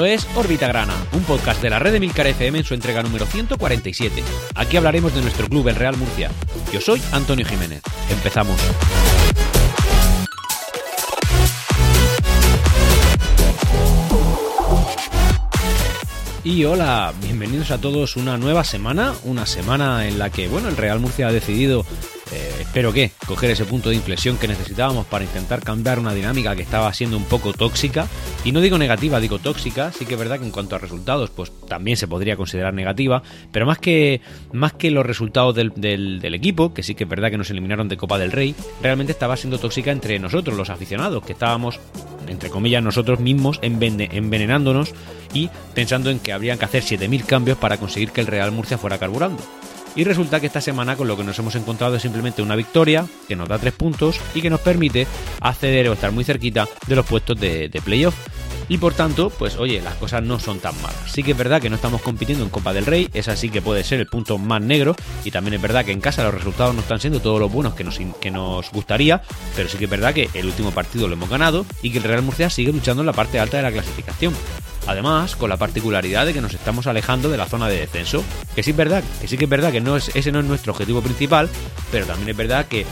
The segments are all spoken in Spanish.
Esto es Órbita Grana, un podcast de la red de Milcar FM en su entrega número 147. Aquí hablaremos de nuestro club, el Real Murcia. Yo soy Antonio Jiménez. Empezamos. Y hola, bienvenidos a todos una nueva semana, una semana en la que, bueno, el Real Murcia ha decidido espero que coger ese punto de inflexión que necesitábamos para intentar cambiar una dinámica que estaba siendo un poco tóxica. Y no digo negativa, digo tóxica. Sí que es verdad que en cuanto a resultados, pues también se podría considerar negativa. Pero más que, más que los resultados del, del, equipo, que sí que es verdad que nos eliminaron de Copa del Rey, realmente estaba siendo tóxica entre nosotros, los aficionados, que estábamos, entre comillas, nosotros mismos envenenándonos y pensando en que habrían que hacer 7.000 cambios para conseguir que el Real Murcia fuera carburando. Y resulta que esta semana con lo que nos hemos encontrado es simplemente una victoria que nos da tres puntos y que nos permite acceder o estar muy cerquita de los puestos de, playoff. Y por tanto, pues oye, las cosas no son tan malas. Sí que es verdad que no estamos compitiendo en Copa del Rey, es así que puede ser el punto más negro. Y también es verdad que en casa los resultados no están siendo todos los buenos que nos, que nos gustaría. Pero sí que es verdad que el último partido lo hemos ganado y que el Real Murcia sigue luchando en la parte alta de la clasificación. Además, con la particularidad de que nos estamos alejando de la zona de descenso, que sí es verdad, que sí que es verdad que no es, ese no es nuestro objetivo principal, pero también es verdad que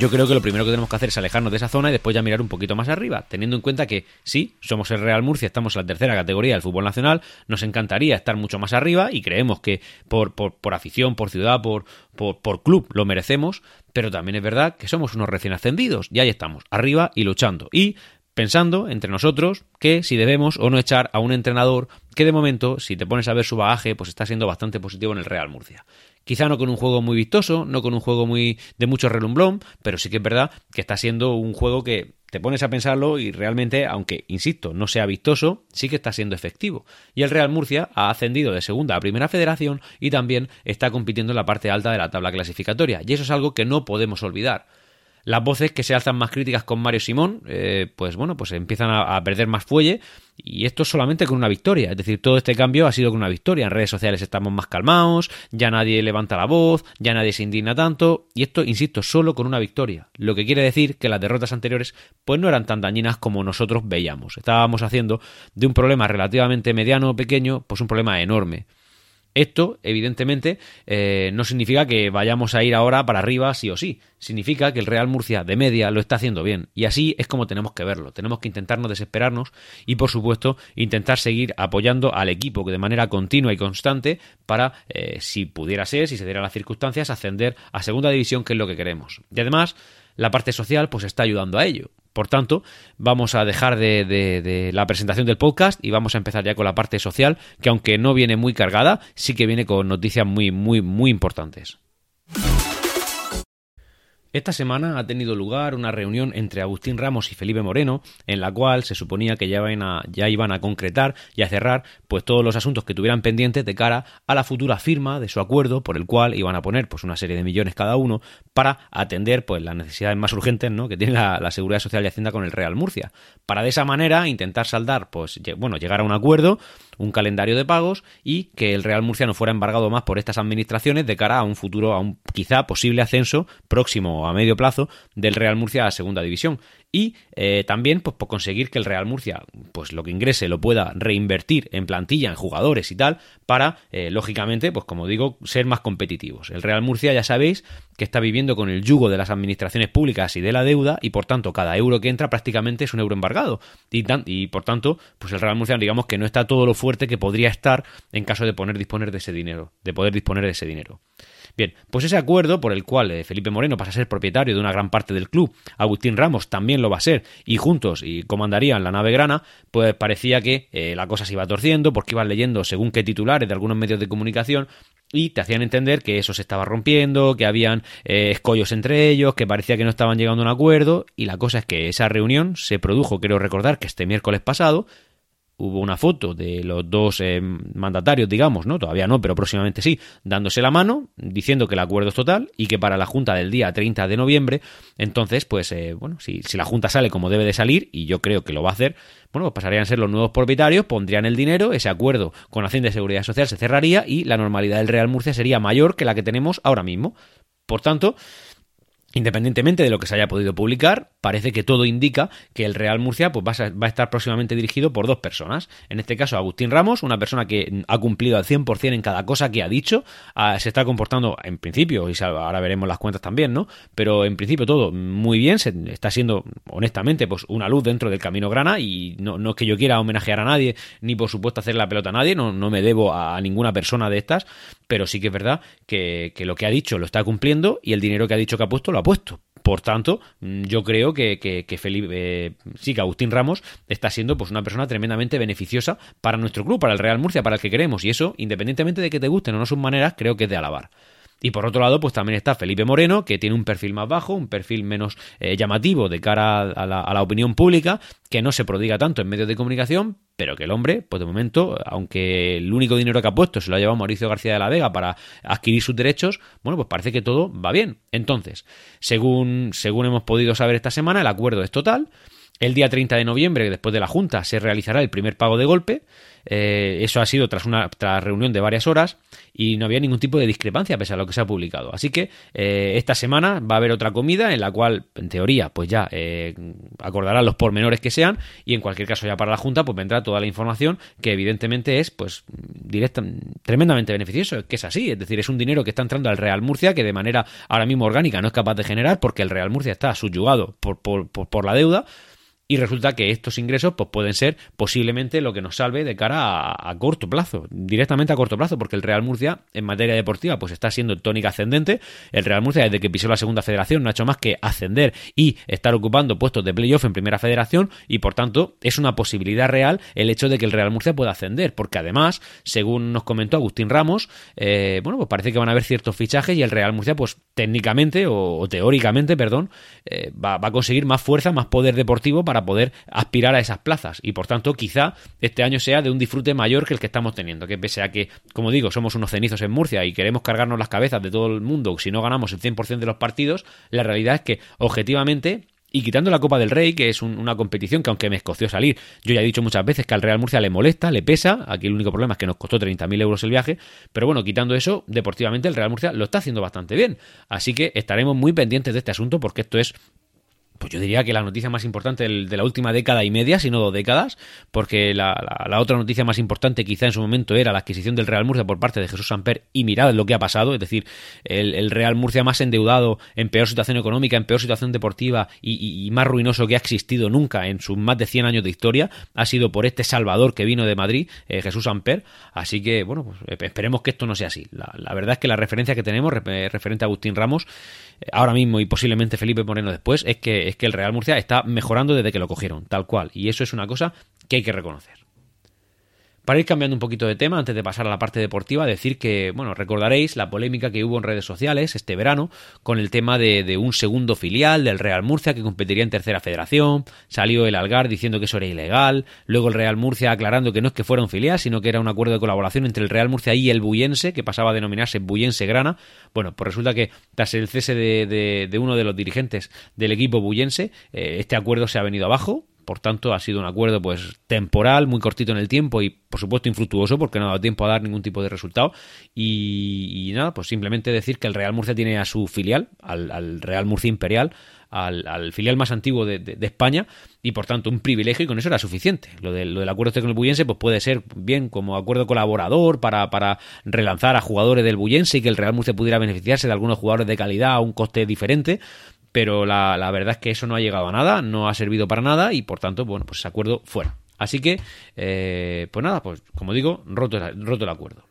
yo creo que lo primero que tenemos que hacer es alejarnos de esa zona y después ya mirar un poquito más arriba, teniendo en cuenta que sí, somos el Real Murcia, estamos en la tercera categoría del fútbol nacional, nos encantaría estar mucho más arriba y creemos que por, por, por afición, por ciudad, por, por, por, club lo merecemos, pero también es verdad que somos unos recién ascendidos y ahí estamos, arriba y luchando. Y pensando entre nosotros que si debemos o no echar a un entrenador que de momento, si te pones a ver su bagaje, pues está siendo bastante positivo en el Real Murcia. Quizá no con un juego muy vistoso, no con un juego muy de mucho relumbrón, pero sí que es verdad que está siendo un juego que te pones a pensarlo y realmente, aunque, insisto, no sea vistoso, sí que está siendo efectivo. Y el Real Murcia ha ascendido de segunda a primera federación y también está compitiendo en la parte alta de la tabla clasificatoria. Y eso es algo que no podemos olvidar las voces que se alzan más críticas con Mario Simón, eh, pues bueno, pues empiezan a, perder más fuelle y esto solamente con una victoria. Es decir, todo este cambio ha sido con una victoria. En redes sociales estamos más calmados, ya nadie levanta la voz, ya nadie se indigna tanto y esto, insisto, solo con una victoria. Lo que quiere decir que las derrotas anteriores pues no eran tan dañinas como nosotros veíamos. Estábamos haciendo de un problema relativamente mediano o pequeño, pues un problema enorme. Esto, evidentemente, eh, no significa que vayamos a ir ahora para arriba sí o sí. Significa que el Real Murcia de media lo está haciendo bien. Y así es como tenemos que verlo. Tenemos que intentar no desesperarnos y, por supuesto, intentar seguir apoyando al equipo de manera continua y constante para, eh, si pudiera ser, si se dieran las circunstancias, ascender a segunda división, que es lo que queremos. Y además, la parte social pues está ayudando a ello. Por tanto, vamos a dejar de, la presentación del podcast y vamos a empezar ya con la parte social, que aunque no viene muy cargada, sí que viene con noticias muy, muy, muy importantes. Esta semana ha tenido lugar una reunión entre Agustín Ramos y Felipe Moreno, en la cual se suponía que ya iban a, ya iban a concretar y a cerrar pues todos los asuntos que tuvieran pendientes de cara a la futura firma de su acuerdo, por el cual iban a poner pues una serie de millones cada uno para atender pues las necesidades más urgentes ¿no? que tiene la, Seguridad Social y Hacienda con el Real Murcia. Para de esa manera intentar saldar, pues bueno, llegar a un acuerdo un calendario de pagos y que el Real Murcia no fuera embargado más por estas administraciones de cara a un futuro, a un quizá posible ascenso próximo a medio plazo del Real Murcia a segunda división. Y eh, también pues por conseguir que el Real Murcia pues lo que ingrese lo pueda reinvertir en plantilla en jugadores y tal para eh, lógicamente pues como digo ser más competitivos. El Real Murcia ya sabéis que está viviendo con el yugo de las administraciones públicas y de la deuda y por tanto cada euro que entra prácticamente es un euro embargado. Y, y por tanto pues el Real Murcia digamos que no está todo lo fuerte que podría estar en caso de poner disponer de ese dinero de poder disponer de ese dinero Bien, pues ese acuerdo por el cual eh, Felipe Moreno pasa a ser propietario de una gran parte del club, Agustín Ramos también lo va a ser, y juntos y comandarían la nave grana, pues parecía que eh, la cosa se iba torciendo porque iban leyendo según qué titulares de algunos medios de comunicación y te hacían entender que eso se estaba rompiendo, que habían eh, escollos entre ellos, que parecía que no estaban llegando a un acuerdo, y la cosa es que esa reunión se produjo, quiero recordar que este miércoles pasado, hubo una foto de los dos eh, mandatarios, digamos, ¿no? Todavía no, pero próximamente sí, dándose la mano, diciendo que el acuerdo es total y que para la Junta del día 30 de noviembre, entonces, pues, eh, bueno, si, si, la Junta sale como debe de salir, y yo creo que lo va a hacer, bueno, pues pasarían a ser los nuevos propietarios, pondrían el dinero, ese acuerdo con Hacienda de Seguridad Social se cerraría y la normalidad del Real Murcia sería mayor que la que tenemos ahora mismo. Por tanto, Independientemente de lo que se haya podido publicar, parece que todo indica que el Real Murcia pues, va, a, estar próximamente dirigido por dos personas. En este caso, Agustín Ramos, una persona que ha cumplido al 100% en cada cosa que ha dicho, ah, se está comportando en principio, y ahora veremos las cuentas también, ¿no? Pero en principio todo muy bien, se, está siendo, honestamente, pues una luz dentro del camino grana y no, no es que yo quiera homenajear a nadie, ni por supuesto hacer la pelota a nadie, no, no me debo a ninguna persona de estas, pero sí que es verdad que, lo que ha dicho lo está cumpliendo y el dinero que ha dicho que ha puesto lo ha puesto. Por tanto, mm, yo creo que, que, Felipe, eh, sí, que Agustín Ramos está siendo pues una persona tremendamente beneficiosa para nuestro club, para el Real Murcia, para el que queremos. Y eso, independientemente de que te gusten o no sus maneras, creo que es de alabar. Y por otro lado, pues también está Felipe Moreno, que tiene un perfil más bajo, un perfil menos eh, llamativo de cara a la, opinión pública, que no se prodiga tanto en medios de comunicación, pero que el hombre, pues de momento, aunque el único dinero que ha puesto se lo ha llevado Mauricio García de la Vega para adquirir sus derechos, bueno, pues parece que todo va bien. Entonces, según, según hemos podido saber esta semana, el acuerdo es total. El día 30 de noviembre, después de la Junta, se realizará el primer pago de golpe. Eh, eso ha sido tras una reunión de varias horas y no había ningún tipo de discrepancia pese a lo que se ha publicado. Así que eh, esta semana va a haber otra comida en la cual, en teoría, pues ya eh, acordarán los pormenores que sean y en cualquier caso ya para la Junta pues vendrá toda la información que evidentemente es pues directa, tremendamente beneficioso, que es así, es decir, es un dinero que está entrando al Real Murcia que de manera ahora mismo orgánica no es capaz de generar porque el Real Murcia está subyugado por, por, por la deuda y resulta que estos ingresos pues, pueden ser posiblemente lo que nos salve de cara a, corto plazo, directamente a corto plazo, porque el Real Murcia en materia deportiva pues está siendo tónica ascendente. El Real Murcia desde que pisó la segunda federación no ha hecho más que ascender y estar ocupando puestos de playoff en primera federación y por tanto es una posibilidad real el hecho de que el Real Murcia pueda ascender, porque además, según nos comentó Agustín Ramos, eh, bueno, pues parece que van a haber ciertos fichajes y el Real Murcia pues técnicamente o, teóricamente, perdón, eh, va, va a conseguir más fuerza, más poder deportivo para poder aspirar a esas plazas. Y por tanto quizá este año sea de un disfrute mayor que el que estamos teniendo, que pese a que, como digo, somos unos cenizos en Murcia y queremos cargarnos las cabezas de todo el mundo si no ganamos el 100% de los partidos, la realidad es que objetivamente y quitando la Copa del Rey, que es una competición que aunque me escoció salir, yo ya he dicho muchas veces que al Real Murcia le molesta, le pesa, aquí el único problema es que nos costó 30.000 euros el viaje, pero bueno, quitando eso, deportivamente el Real Murcia lo está haciendo bastante bien, así que estaremos muy pendientes de este asunto porque esto es pues yo diría que la noticia más importante de la última década y media, si no dos décadas, porque la, otra noticia más importante quizá en su momento era la adquisición del Real Murcia por parte de Jesús Samper y mirad lo que ha pasado, es decir, el, Real Murcia más endeudado, en peor situación económica, en peor situación deportiva y, más ruinoso que ha existido nunca en sus más de 100 años de historia, ha sido por este Salvador que vino de Madrid, eh, Jesús Samper, así que bueno, pues eh, esperemos que esto no sea así. La, verdad es que la referencia que tenemos referente a Agustín Ramos, ahora mismo y posiblemente Felipe Moreno después, es que es que el Real Murcia está mejorando desde que lo cogieron, tal cual. Y eso es una cosa que hay que reconocer. Para ir cambiando un poquito de tema, antes de pasar a la parte deportiva, decir que, bueno, recordaréis la polémica que hubo en redes sociales este verano con el tema de, un segundo filial del Real Murcia que competiría en tercera federación. Salió el Algar diciendo que eso era ilegal. Luego el Real Murcia aclarando que no es que fuera un filial, sino que era un acuerdo de colaboración entre el Real Murcia y el Buyense, que pasaba a denominarse Buyense Grana. Bueno, pues resulta que tras el cese de, uno de los dirigentes del equipo Buyense, eh, este acuerdo se ha venido abajo por tanto, ha sido un acuerdo pues temporal, muy cortito en el tiempo y por supuesto infructuoso porque no ha dado tiempo a dar ningún tipo de resultado. Y, nada, pues simplemente decir que el Real Murcia tiene a su filial, al, Real Murcia Imperial, al, filial más antiguo de, España y por tanto un privilegio y con eso era suficiente. Lo, de, lo del acuerdo con el Buyense pues puede ser bien como acuerdo colaborador para, para relanzar a jugadores del Buyense y que el Real Murcia pudiera beneficiarse de algunos jugadores de calidad a un coste diferente, pero la, verdad es que eso no ha llegado a nada, no ha servido para nada y por tanto, bueno, pues ese acuerdo fuera. Así que, eh, pues nada, pues como digo, roto, el acuerdo.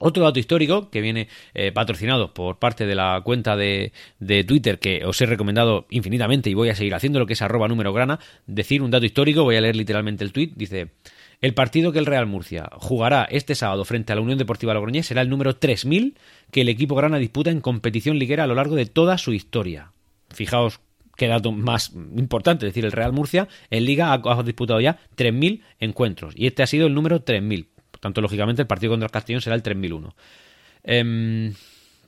Otro dato histórico que viene eh, patrocinado por parte de la cuenta de, de, Twitter que os he recomendado infinitamente y voy a seguir haciendo lo que es arroba número grana, decir un dato histórico, voy a leer literalmente el tweet, dice... El partido que el Real Murcia jugará este sábado frente a la Unión Deportiva Logroñés será el número 3000 que el equipo grana disputa en competición liguera a lo largo de toda su historia. Fijaos qué dato más importante, es decir, el Real Murcia en Liga ha, disputado ya 3.000 encuentros y este ha sido el número 3.000. Por tanto, lógicamente, el partido contra el Castellón será el 3001. Eh, em,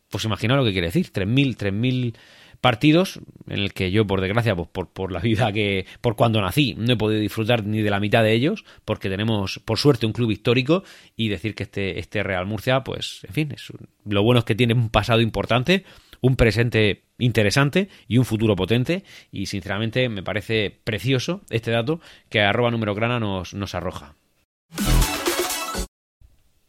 pues imaginaos lo que quiere decir, 3.000, 3.000 partidos en el que yo, por desgracia, pues por, por, la vida que, por cuando nací, no he podido disfrutar ni de la mitad de ellos, porque tenemos, por suerte, un club histórico y decir que este, este Real Murcia, pues, en fin, es, lo bueno es que tiene un pasado importante, un presente interesante y un futuro potente y sinceramente me parece precioso este dato que arroba número grana nos, nos arroja.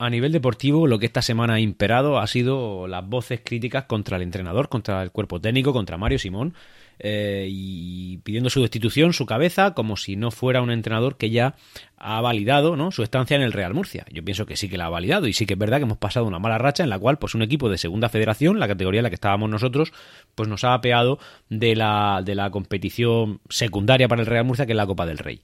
A nivel deportivo, lo que esta semana ha imperado ha sido las voces críticas contra el entrenador, contra el cuerpo técnico, contra Mario Simón, eh, y pidiendo su destitución, su cabeza, como si no fuera un entrenador que ya ha validado ¿no? su estancia en el Real Murcia. Yo pienso que sí que la ha validado y sí que es verdad que hemos pasado una mala racha en la cual pues un equipo de segunda federación, la categoría en la que estábamos nosotros, pues nos ha apeado de la, de la competición secundaria para el Real Murcia que es la Copa del Rey.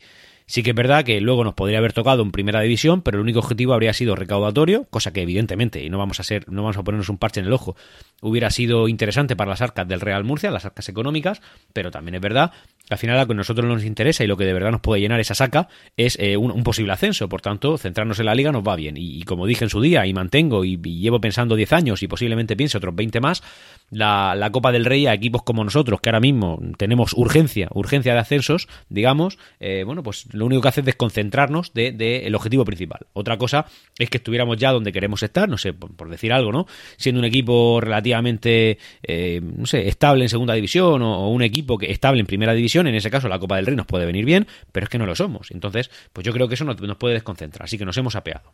Sí que es verdad que luego nos podría haber tocado en primera división, pero el único objetivo habría sido recaudatorio, cosa que evidentemente, y no vamos a ser, no vamos a ponernos un parche en el ojo, hubiera sido interesante para las arcas del Real Murcia, las arcas económicas, pero también es verdad al final lo que a nosotros nos interesa y lo que de verdad nos puede llenar esa saca es eh, un, posible ascenso. Por tanto, centrarnos en la liga nos va bien. Y, como dije en su día, y mantengo, y, llevo pensando 10 años, y posiblemente piense otros 20 más, la, Copa del Rey a equipos como nosotros, que ahora mismo tenemos urgencia, urgencia de ascensos, digamos, eh, bueno, pues lo único que hace es desconcentrarnos del de, objetivo principal. Otra cosa es que estuviéramos ya donde queremos estar, no sé, por, decir algo, ¿no? Siendo un equipo relativamente, eh, no sé, estable en segunda división o, un equipo que estable en primera división, en ese caso la Copa del Rey nos puede venir bien, pero es que no lo somos. Entonces, pues yo creo que eso nos puede desconcentrar, así que nos hemos apeado.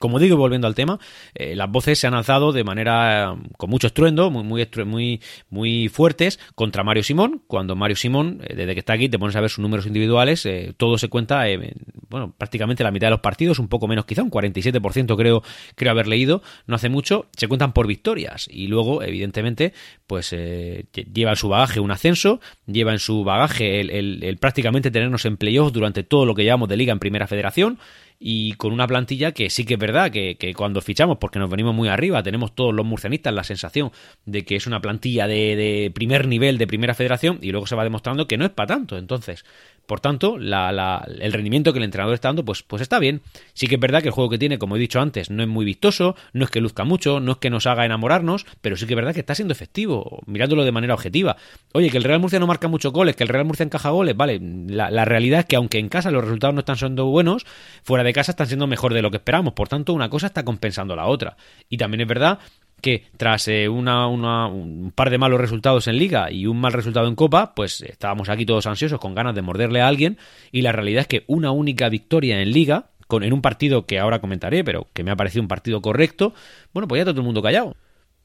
Como digo, volviendo al tema, eh, las voces se han alzado de manera con mucho estruendo, muy, muy, muy, muy fuertes contra Mario Simón. Cuando Mario Simón, eh, desde que está aquí, te pones a ver sus números individuales, eh, todo se cuenta, bueno, prácticamente la mitad de los partidos, un poco menos quizá, un 47% creo, creo haber leído, no hace mucho, se cuentan por victorias. Y luego, evidentemente, pues lleva en su bagaje un ascenso, lleva en su bagaje el, el prácticamente tenernos en playoff durante todo lo que llevamos de liga en Primera Federación y con una plantilla que sí que es verdad que, cuando fichamos, porque nos venimos muy arriba, tenemos todos los murcianistas la sensación de que es una plantilla de, de primer nivel, de primera federación, y luego se va demostrando que no es para tanto. Entonces, por tanto, el rendimiento que el entrenador está dando, pues, pues está bien. Sí que es verdad que el juego que tiene, como he dicho antes, no es muy vistoso, no es que luzca mucho, no es que nos haga enamorarnos, pero sí que es verdad que está siendo efectivo, mirándolo de manera objetiva. Oye, que el Real Murcia no marca muchos goles, que el Real Murcia encaja goles, vale. La, la realidad es que aunque en casa los resultados no están siendo buenos, fuera de casa están siendo mejor de lo que esperamos. Por tanto, una cosa está compensando la otra. Y también es verdad que tras eh, una, un par de malos resultados en liga y un mal resultado en copa, pues estábamos aquí todos ansiosos con ganas de morderle a alguien y la realidad es que una única victoria en liga, con, en un partido que ahora comentaré, pero que me ha parecido un partido correcto, bueno, pues ya todo el mundo callado.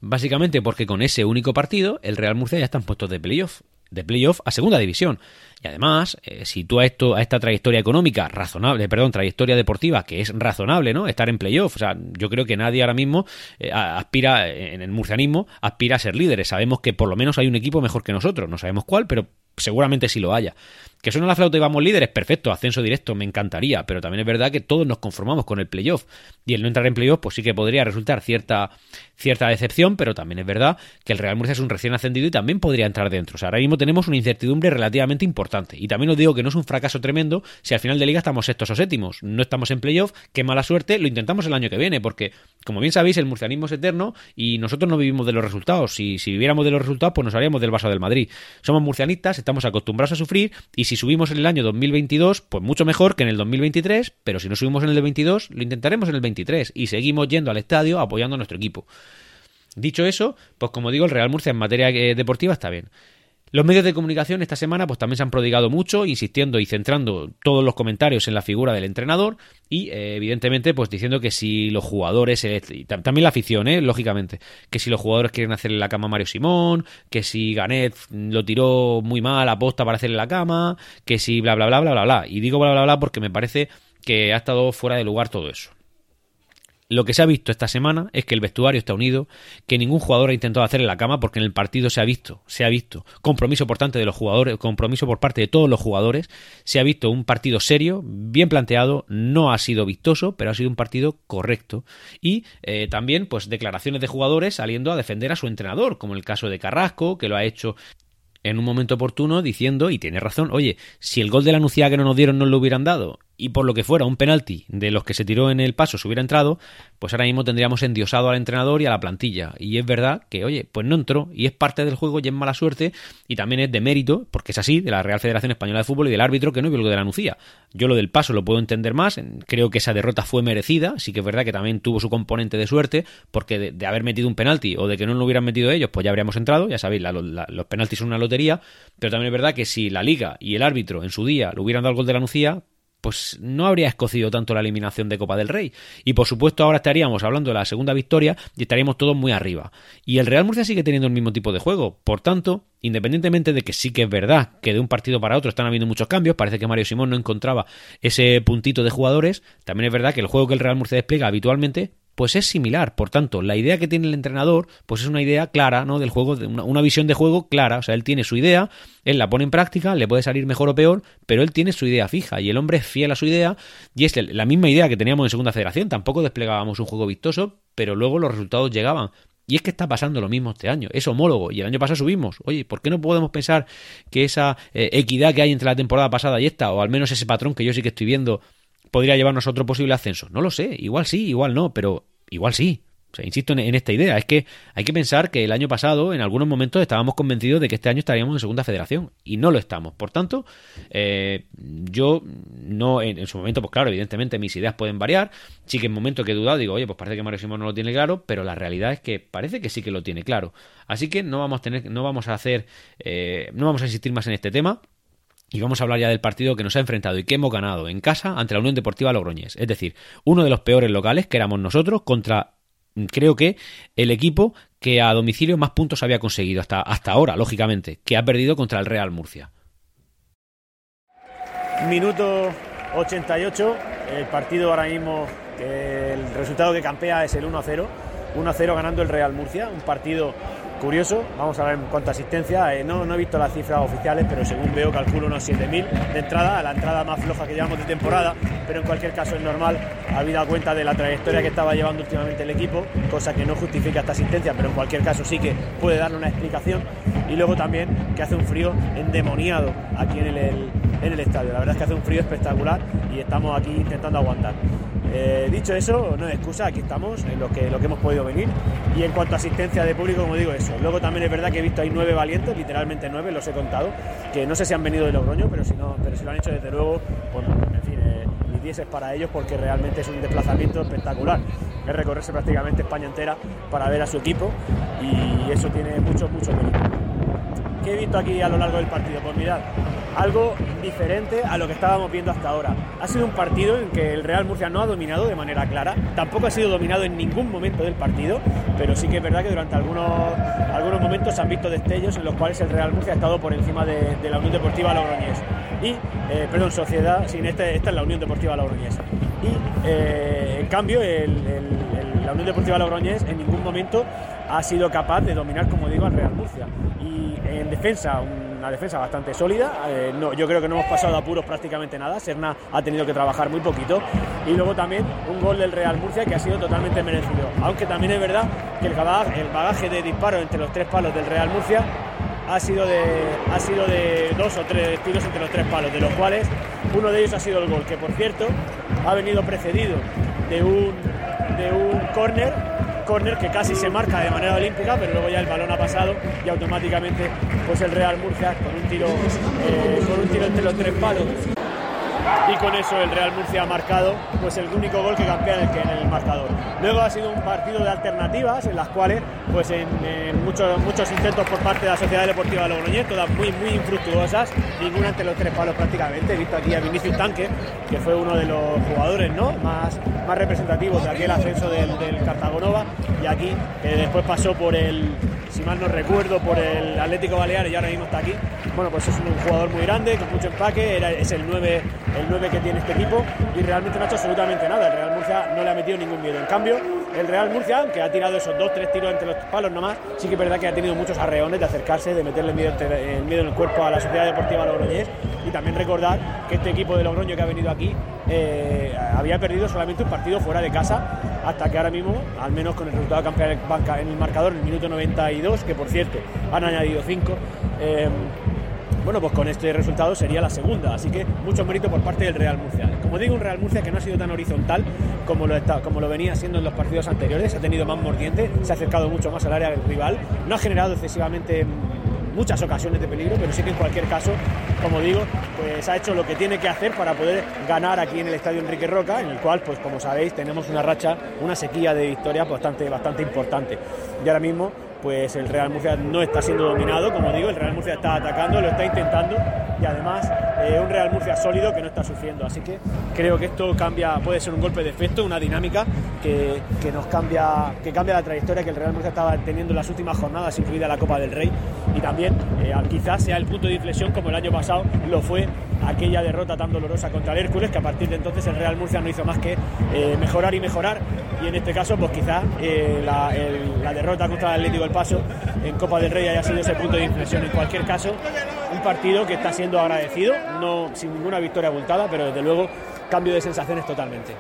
Básicamente porque con ese único partido el Real Murcia ya está en puestos de playoff de playoff a segunda división. Y además, eh, si tú a esto, a esta trayectoria económica razonable, perdón, trayectoria deportiva que es razonable, ¿no? Estar en playoff. O sea, yo creo que nadie ahora mismo eh, aspira, en el murcianismo, aspira a ser líderes. Sabemos que por lo menos hay un equipo mejor que nosotros. No sabemos cuál, pero seguramente sí lo haya. Que suena la flauta y vamos líderes, perfecto, ascenso directo, me encantaría, pero también es verdad que todos nos conformamos con el playoff. Y el no entrar en playoff, pues sí que podría resultar cierta, cierta decepción, pero también es verdad que el Real Murcia es un recién ascendido y también podría entrar dentro. O sea, ahora mismo tenemos una incertidumbre relativamente importante. Y también os digo que no es un fracaso tremendo si al final de liga estamos sextos o séptimos. No estamos en playoff, qué mala suerte, lo intentamos el año que viene, porque, como bien sabéis, el murcianismo es eterno y nosotros no vivimos de los resultados. Si, si viviéramos de los resultados, pues nos haríamos del vaso del Madrid. Somos murcianistas, estamos acostumbrados a sufrir y si subimos en el año 2022, pues mucho mejor que en el 2023, pero si no subimos en el 22, lo intentaremos en el 23 y seguimos yendo al estadio apoyando a nuestro equipo. Dicho eso, pues como digo, el Real Murcia en materia eh, deportiva está bien. Los medios de comunicación esta semana pues también se han prodigado mucho, insistiendo y centrando todos los comentarios en la figura del entrenador y eh, evidentemente pues diciendo que si los jugadores, eh, también la afición, eh, lógicamente, que si los jugadores quieren hacerle la cama a Mario Simón, que si Ganet lo tiró muy mal a posta para hacerle la cama, que si bla bla bla bla bla bla. Y digo bla bla bla porque me parece que ha estado fuera de lugar todo eso. Lo que se ha visto esta semana es que el vestuario está unido, que ningún jugador ha intentado hacerle la cama porque en el partido se ha visto, se ha visto compromiso por parte de los jugadores, compromiso por parte de todos los jugadores, se ha visto un partido serio, bien planteado, no ha sido vistoso, pero ha sido un partido correcto. Y eh, también pues declaraciones de jugadores saliendo a defender a su entrenador, como el caso de Carrasco, que lo ha hecho en un momento oportuno diciendo, y tiene razón, oye, si el gol de la Nucía que no nos dieron no lo hubieran dado y por lo que fuera un penalti de los que se tiró en el paso se hubiera entrado, pues ahora mismo tendríamos endiosado al entrenador y a la plantilla. Y es verdad que, oye, pues no entró y es parte del juego y es mala suerte y también es de mérito, porque es así, de la Real Federación Española de Fútbol y del árbitro que no vio lo de la Nucía. Yo lo del paso lo puedo entender más, creo que esa derrota fue merecida, sí que es verdad que también tuvo su componente de suerte, porque de, haber metido un penalti o de que no lo hubieran metido ellos, pues ya habríamos entrado, ya sabéis, los penaltis son una lotería, pero también es verdad que si la liga y el árbitro en su día lo hubieran dado el gol de la Nucía, pues no habría escocido tanto la eliminación de Copa del Rey. Y por supuesto ahora estaríamos hablando de la segunda victoria y estaríamos todos muy arriba. Y el Real Murcia sigue teniendo el mismo tipo de juego. Por tanto, independientemente de que sí que es verdad que de un partido para otro están habiendo muchos cambios, parece que Mario Simón no encontraba ese puntito de jugadores, también es verdad que el juego que el Real Murcia despliega habitualmente pues es similar. Por tanto, la idea que tiene el entrenador, pues es una idea clara, ¿no? Del juego, una, una, visión de juego clara. O sea, él tiene su idea, él la pone en práctica, le puede salir mejor o peor, pero él tiene su idea fija y el hombre es fiel a su idea y es la misma idea que teníamos en Segunda Federación. Tampoco desplegábamos un juego vistoso, pero luego los resultados llegaban. Y es que está pasando lo mismo este año, es homólogo, y el año pasado subimos. Oye, ¿por qué no podemos pensar que esa eh, equidad que hay entre la temporada pasada y esta, o al menos ese patrón que yo sí que estoy viendo, podría llevarnos otro posible ascenso? No lo sé, igual sí, igual no, pero igual sí. O sea, insisto en, esta idea, es que hay que pensar que el año pasado, en algunos momentos, estábamos convencidos de que este año estaríamos en segunda federación y no lo estamos. Por tanto, eh, yo no, en, su momento, pues claro, evidentemente mis ideas pueden variar. Sí que en momento que he dudado, digo, oye, pues parece que Mario Simón no lo tiene claro, pero la realidad es que parece que sí que lo tiene claro. Así que no vamos a tener, no vamos a hacer, eh, no vamos a insistir más en este tema. Y vamos a hablar ya del partido que nos ha enfrentado y que hemos ganado en casa ante la Unión Deportiva Logroñés. Es decir, uno de los peores locales que éramos nosotros contra, creo que, el equipo que a domicilio más puntos había conseguido hasta, hasta ahora, lógicamente, que ha perdido contra el Real Murcia. Minuto 88, el partido ahora mismo, el resultado que campea es el 1-0. 1-0 ganando el Real Murcia, un partido curioso. Vamos a ver cuánta asistencia. Eh, no, no he visto las cifras oficiales, pero según veo calculo unos 7.000 de entrada, la entrada más floja que llevamos de temporada, pero en cualquier caso es normal, habida cuenta de la trayectoria que estaba llevando últimamente el equipo, cosa que no justifica esta asistencia, pero en cualquier caso sí que puede darle una explicación. Y luego también que hace un frío endemoniado aquí en en el estadio. La verdad es que hace un frío espectacular y estamos aquí intentando aguantar. Eh, dicho eso, no es excusa, aquí estamos, en lo que, lo que hemos podido venir. Y en cuanto a asistencia de público, como digo, eso. Luego también es verdad que he visto ahí nueve valientes, literalmente nueve, los he contado, que no sé si han venido de Logroño, pero si, no, pero si lo han hecho desde luego, pues en fin, eh, mis 10 es para ellos porque realmente es un desplazamiento espectacular. Es recorrerse prácticamente España entera para ver a su equipo y eso tiene mucho, mucho mérito. ¿Qué he visto aquí a lo largo del partido? Pues mirad, algo diferente a lo que estábamos viendo hasta ahora. Ha sido un partido en que el Real Murcia no ha dominado de manera clara, tampoco ha sido dominado en ningún momento del partido, pero sí que es verdad que durante algunos, algunos momentos se han visto destellos en los cuales el Real Murcia ha estado por encima de, la Unión Deportiva Logroñés. Y, eh, perdón, Sociedad, sin este, esta es la Unión Deportiva Logroñés. Y, eh, en cambio, la Unión Deportiva Logroñés en ningún momento ha sido capaz de dominar, como digo, al Real Murcia. Y en defensa, una defensa bastante sólida. Eh, no, yo creo que no hemos pasado apuros prácticamente nada. Serna ha tenido que trabajar muy poquito. Y luego también un gol del Real Murcia que ha sido totalmente merecido. Aunque también es verdad que el bagaje, el bagaje de disparos entre los tres palos del Real Murcia ha sido, de, ha sido de dos o tres tiros entre los tres palos, de los cuales uno de ellos ha sido el gol, que por cierto ha venido precedido de un, de un córner córner que casi se marca de manera olímpica, pero luego ya el balón ha pasado y automáticamente pues el Real Murcia con un tiro, eh, con un tiro entre los tres palos y con eso el Real Murcia ha marcado pues el único gol que campea en el, marcador. Luego ha sido un partido de alternativas en las cuales pues en, muchos, muchos intentos por parte de la Sociedad Deportiva Logroñés, todas muy muy infructuosas, ninguna entre los tres palos prácticamente. He visto aquí a Vinicius Tanque, que fue uno de los jugadores ¿no? más, más representativos de aquel ascenso del, del Cartagonova y aquí después pasó por el si mal no recuerdo, por el Atlético Baleares y ahora mismo está aquí. Bueno, pues es un jugador muy grande, con mucho empaque, es el 9, el 9 que tiene este equipo y realmente no ha hecho absolutamente nada. El Real Murcia no le ha metido ningún miedo. En cambio, el Real Murcia, que ha tirado esos dos, tres tiros entre los palos nomás, sí que es verdad que ha tenido muchos arreones de acercarse, de meterle miedo, el miedo en el cuerpo a la Sociedad Deportiva Logroñés. Y también recordar que este equipo de Logroño que ha venido aquí eh, había perdido solamente un partido fuera de casa hasta que ahora mismo, al menos con el resultado campeón en el marcador en el minuto 92, que por cierto han añadido 5, eh, bueno, pues con este resultado sería la segunda, así que mucho mérito por parte del Real Murcia. Como digo, un Real Murcia que no ha sido tan horizontal como lo, está, como lo venía siendo en los partidos anteriores, ha tenido más mordiente, se ha acercado mucho más al área del rival, no ha generado excesivamente muchas ocasiones de peligro, pero sí que en cualquier caso, como digo, pues ha hecho lo que tiene que hacer para poder ganar aquí en el Estadio Enrique Roca, en el cual, pues como sabéis, tenemos una racha, una sequía de victorias bastante, bastante importante. Y ahora mismo, pues el Real Murcia no está siendo dominado, como digo, el Real Murcia está atacando, lo está intentando y además eh, un Real Murcia sólido que no está sufriendo. Así que creo que esto cambia, puede ser un golpe de efecto, una dinámica que, que nos cambia, que cambia la trayectoria que el Real Murcia estaba teniendo en las últimas jornadas, incluida la Copa del Rey, y también eh, quizás sea el punto de inflexión como el año pasado lo fue aquella derrota tan dolorosa contra el Hércules, que a partir de entonces el Real Murcia no hizo más que eh, mejorar y mejorar, y en este caso, pues quizás la, la derrota contra el Atlético del Paso en Copa del Rey haya sido ese punto de inflexión. En cualquier caso, un partido que está siendo agradecido, no sin ninguna victoria abultada, pero desde luego cambio de sensaciones totalmente.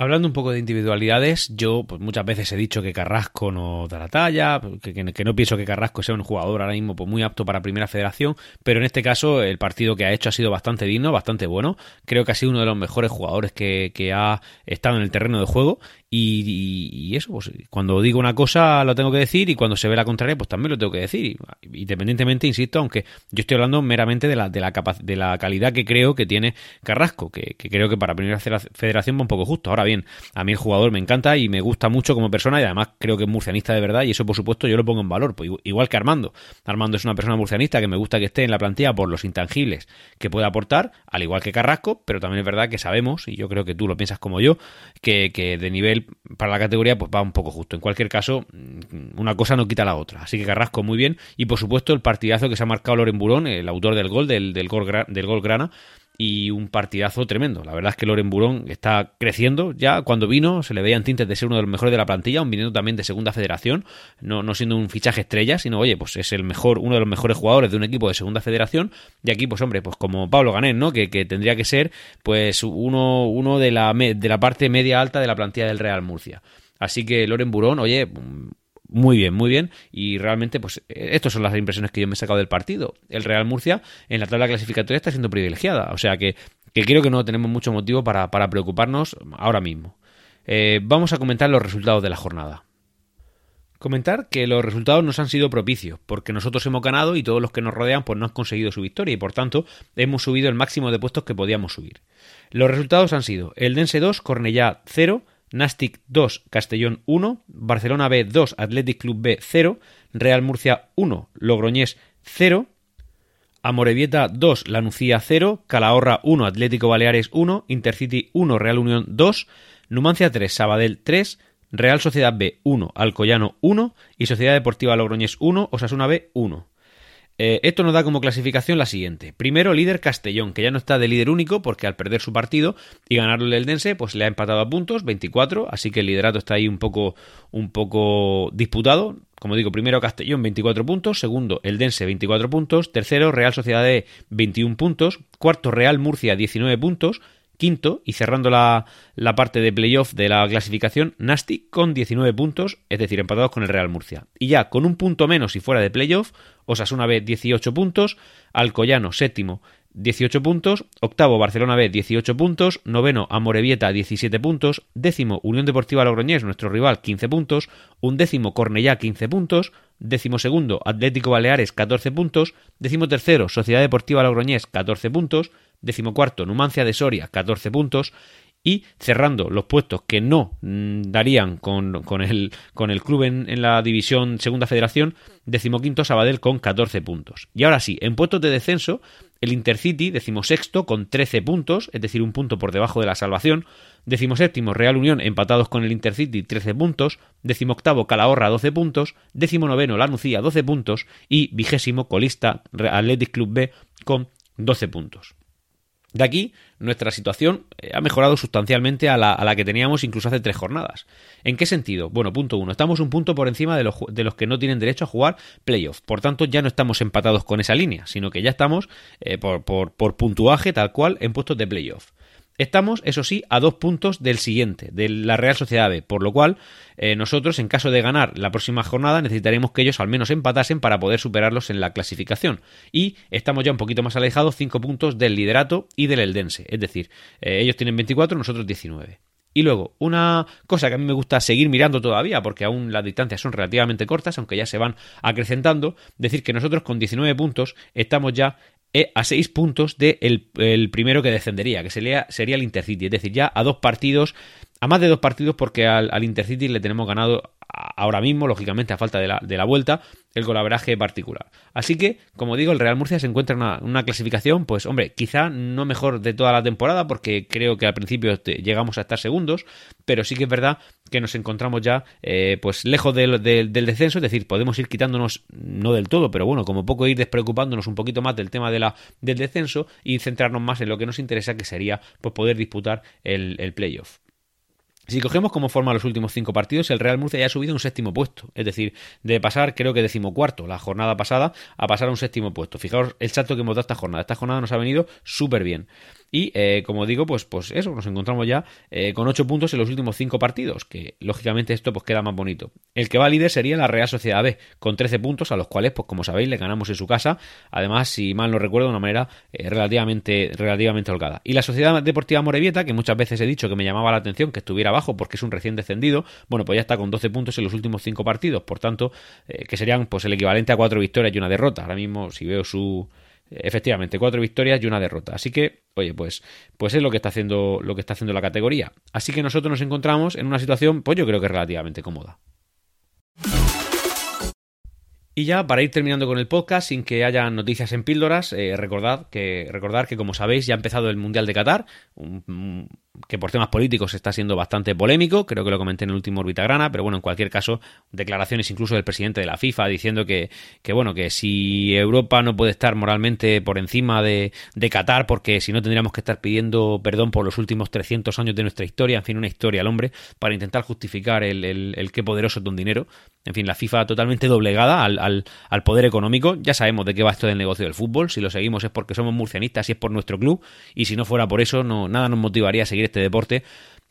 Hablando un poco de individualidades, yo pues, muchas veces he dicho que Carrasco no da la talla, que, que, no pienso que Carrasco sea un jugador ahora mismo pues, muy apto para Primera Federación, pero en este caso el partido que ha hecho ha sido bastante digno, bastante bueno. Creo que ha sido uno de los mejores jugadores que, que ha estado en el terreno de juego y, eso, pues cuando digo una cosa lo tengo que decir y cuando se ve la contraria, pues también lo tengo que decir. Independientemente, insisto, aunque yo estoy hablando meramente de la, de la, de la calidad que creo que tiene Carrasco, que, creo que para Primera Federación va un poco justo. Ahora bien, a mí el jugador me encanta y me gusta mucho como persona y además creo que es murcianista de verdad y eso por supuesto yo lo pongo en valor, pues igual que Armando. Armando es una persona murcianista que me gusta que esté en la plantilla por los intangibles que puede aportar, al igual que Carrasco, pero también es verdad que sabemos, y yo creo que tú lo piensas como yo, que, que de nivel para la categoría pues va un poco justo. En cualquier caso, mm, una cosa no quita la otra. Así que Carrasco muy bien. Y por supuesto el partidazo que se ha marcado Loren Burón, el autor del gol, del, del, gol, del gol grana, y un partidazo tremendo. La verdad es que Loren Burón está creciendo. Ya cuando vino se le veían tintes de ser uno de los mejores de la plantilla, un viniendo también de segunda federación, no, no siendo un fichaje estrella, sino oye, pues es el mejor, uno de los mejores jugadores de un equipo de segunda federación. Y aquí, pues hombre, pues como Pablo Ganés, ¿no? Que, que tendría que ser pues uno, uno de la, de la parte media alta de la plantilla del Real Murcia. Así que Loren Burón, oye, muy bien, muy bien. Y realmente, pues, eh, estas son las impresiones que yo me he sacado del partido. El Real Murcia en la tabla clasificatoria está siendo privilegiada. O sea que, que creo que no tenemos mucho motivo para, para preocuparnos ahora mismo. Eh, vamos a comentar los resultados de la jornada. Comentar que los resultados nos han sido propicios, porque nosotros hemos ganado y todos los que nos rodean pues no han conseguido su victoria y por tanto hemos subido el máximo de puestos que podíamos subir. Los resultados han sido el Dense 2, Cornellá 0, Nastic 2, Castellón 1, Barcelona B 2, Athletic Club B 0, Real Murcia 1, Logroñés 0, Amorebieta 2, Lanucía 0, Calahorra 1, Atlético Baleares 1, Intercity 1, Real Unión 2, Numancia 3, Sabadell 3, Real Sociedad B 1, Alcoyano 1 y Sociedad Deportiva Logroñés 1, Osasuna B 1. Eh, esto nos da como clasificación la siguiente. Primero, líder Castellón, que ya no está de líder único porque al perder su partido y ganarle el Dense, pues le ha empatado a puntos, 24, así que el liderato está ahí un poco, un poco disputado. Como digo, primero Castellón 24 puntos, segundo el Dense 24 puntos, tercero Real Sociedad de 21 puntos, cuarto Real Murcia 19 puntos, quinto y cerrando la, la parte de playoff de la clasificación, Nasty con 19 puntos, es decir, empatados con el Real Murcia. Y ya con un punto menos y fuera de playoff, Osasuna B 18 puntos, Alcoyano séptimo 18 puntos, octavo Barcelona B 18 puntos, noveno Amorebieta 17 puntos, décimo Unión Deportiva Logroñés, nuestro rival 15 puntos, undécimo Cornellá 15 puntos, décimo segundo Atlético Baleares 14 puntos, décimo tercero Sociedad Deportiva Logroñés 14 puntos, decimocuarto Numancia de Soria 14 puntos y cerrando los puestos que no mm, darían con, con, el, con el club en, en, la división segunda federación, decimoquinto Sabadell con 14 puntos. Y ahora sí, en puestos de descenso, el Intercity, decimosexto con 13 puntos, es decir, un punto por debajo de la salvación, decimoséptimo Real Unión empatados con el Intercity 13 puntos, decimoctavo Calahorra 12 puntos, decimonoveno Lanucía 12 puntos. Y vigésimo colista Athletic Club B con 12 puntos. De aquí, nuestra situación eh, ha mejorado sustancialmente a la, que teníamos incluso hace tres jornadas. ¿En qué sentido? Bueno, punto uno, estamos un punto por encima de los, de los que no tienen derecho a jugar playoff. Por tanto, ya no estamos empatados con esa línea, sino que ya estamos eh, por, por, por puntuaje tal cual en puestos de playoff. Estamos, eso sí, a dos puntos del siguiente, de la Real Sociedad B, por lo cual eh, nosotros, en caso de ganar la próxima jornada, necesitaremos que ellos al menos empatasen para poder superarlos en la clasificación. Y estamos ya un poquito más alejados, cinco puntos del liderato y del Eldense, es decir, eh, ellos tienen 24, nosotros 19. Y luego, una cosa que a mí me gusta seguir mirando todavía, porque aún las distancias son relativamente cortas, aunque ya se van acrecentando, decir que nosotros con 19 puntos estamos ya a seis puntos del de el primero que descendería, que sería, sería el Intercity. Es decir, ya a dos partidos, a más de dos partidos, porque al, al Intercity le tenemos ganado ahora mismo, lógicamente a falta de la, de la vuelta, el golaveraje particular. Así que, como digo, el Real Murcia se encuentra en una, clasificación, pues hombre, quizá no mejor de toda la temporada, porque creo que al principio llegamos a estar segundos, pero sí que es verdad que nos encontramos ya eh, pues lejos del, del, descenso, es decir, podemos ir quitándonos, no del todo, pero bueno, como poco ir despreocupándonos un poquito más del tema de la, del descenso y centrarnos más en lo que nos interesa, que sería pues, poder disputar el, el playoff. Si cogemos como forma los últimos cinco partidos, el Real Murcia ya ha subido a un séptimo puesto. Es decir, de pasar, creo que decimocuarto la jornada pasada, a pasar a un séptimo puesto. Fijaos el salto que hemos dado esta jornada. Esta jornada nos ha venido súper bien. Y eh, como digo, pues, pues eso, nos encontramos ya eh, con 8 puntos en los últimos 5 partidos, que lógicamente esto pues queda más bonito. El que va líder sería la Real Sociedad B, con 13 puntos, a los cuales, pues como sabéis, le ganamos en su casa. Además, si mal no recuerdo, de una manera eh, relativamente, relativamente holgada. Y la Sociedad Deportiva Morevieta, que muchas veces he dicho que me llamaba la atención que estuviera abajo porque es un recién descendido, bueno, pues ya está con 12 puntos en los últimos 5 partidos, por tanto, que serían pues el equivalente a 4 victorias y una derrota. Ahora mismo, si veo su Efectivamente, cuatro victorias y una derrota. Así que, oye, pues, pues es lo que está haciendo, lo que está haciendo la categoría. Así que nosotros nos encontramos en una situación, pues yo creo que relativamente cómoda. Y ya para ir terminando con el podcast, sin que haya noticias en píldoras, eh, recordad que, recordar que, como sabéis, ya ha empezado el Mundial de Qatar, que por temas políticos está siendo bastante polémico, creo que lo comenté en el último Orbitagrana, pero bueno, en cualquier caso, declaraciones incluso del presidente de la FIFA diciendo que, que bueno, que si Europa no puede estar moralmente por encima de, de Qatar, porque si no tendríamos que estar pidiendo perdón por los últimos 300 años de nuestra historia, en fin, una historia al hombre, para intentar justificar el, el, qué poderoso es don dinero. En fin, la FIFA totalmente doblegada al, al, al poder económico. Ya sabemos de qué va esto del negocio del fútbol. Si lo seguimos es porque somos murcianistas y es por nuestro club. Y si no fuera por eso, no, nada nos motivaría a seguir este deporte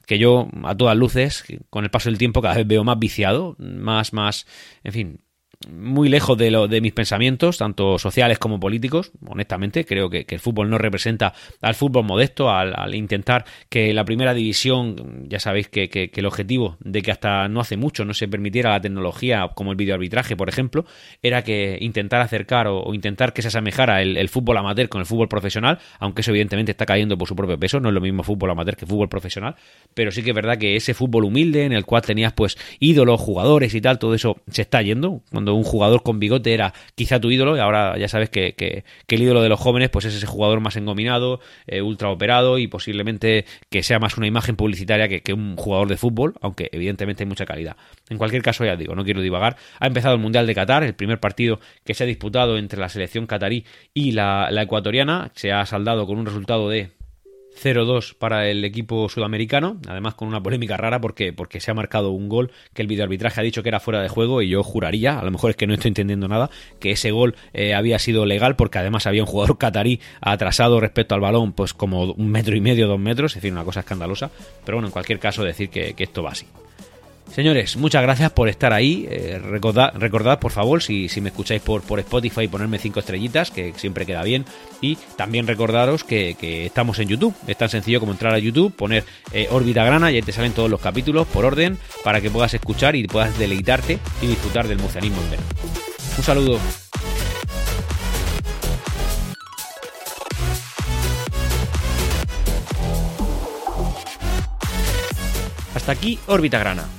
que yo a todas luces con el paso del tiempo cada vez veo más viciado, más más, en fin, muy lejos de, lo, de mis pensamientos, tanto sociales como políticos. Honestamente, creo que, el fútbol no representa al fútbol modesto, al, intentar que la primera división, ya sabéis que, el objetivo de que hasta no hace mucho no se permitiera la tecnología como el videoarbitraje, por ejemplo, era que intentar acercar o, intentar que se asemejara el, el, fútbol amateur con el fútbol profesional, aunque eso evidentemente está cayendo por su propio peso, no es lo mismo fútbol amateur que fútbol profesional, pero sí que es verdad que ese fútbol humilde en el cual tenías pues ídolos, jugadores y tal, todo eso se está yendo. Cuando un jugador con bigote era quizá tu ídolo y ahora ya sabes que, el ídolo de los jóvenes pues es ese jugador más engominado, eh, ultra operado y posiblemente que sea más una imagen publicitaria que, un jugador de fútbol, aunque evidentemente hay mucha calidad. En cualquier caso, ya digo, no quiero divagar. Ha empezado el Mundial de Qatar, el primer partido que se ha disputado entre la selección catarí y la ecuatoriana. Se ha saldado con un resultado de 0-2 para el equipo sudamericano, además con una polémica rara porque, porque se ha marcado un gol que el videoarbitraje ha dicho que era fuera de juego y yo juraría, a lo mejor es que no estoy entendiendo nada, que ese gol eh, había sido legal porque además había un jugador catarí atrasado respecto al balón pues como un metro y medio, dos metros, es decir, una cosa escandalosa, pero bueno, en cualquier caso decir que esto va así. Señores, muchas gracias por estar ahí. Eh, recordad, por favor, si, me escucháis por, por Spotify, ponerme cinco estrellitas, que siempre queda bien. Y también recordaros que, estamos en YouTube. Es tan sencillo como entrar a YouTube, poner eh, grana y ahí te salen todos los capítulos por orden para que puedas escuchar y puedas deleitarte y disfrutar del murcianismo en verano. Un saludo. Hasta aquí Órbita Grana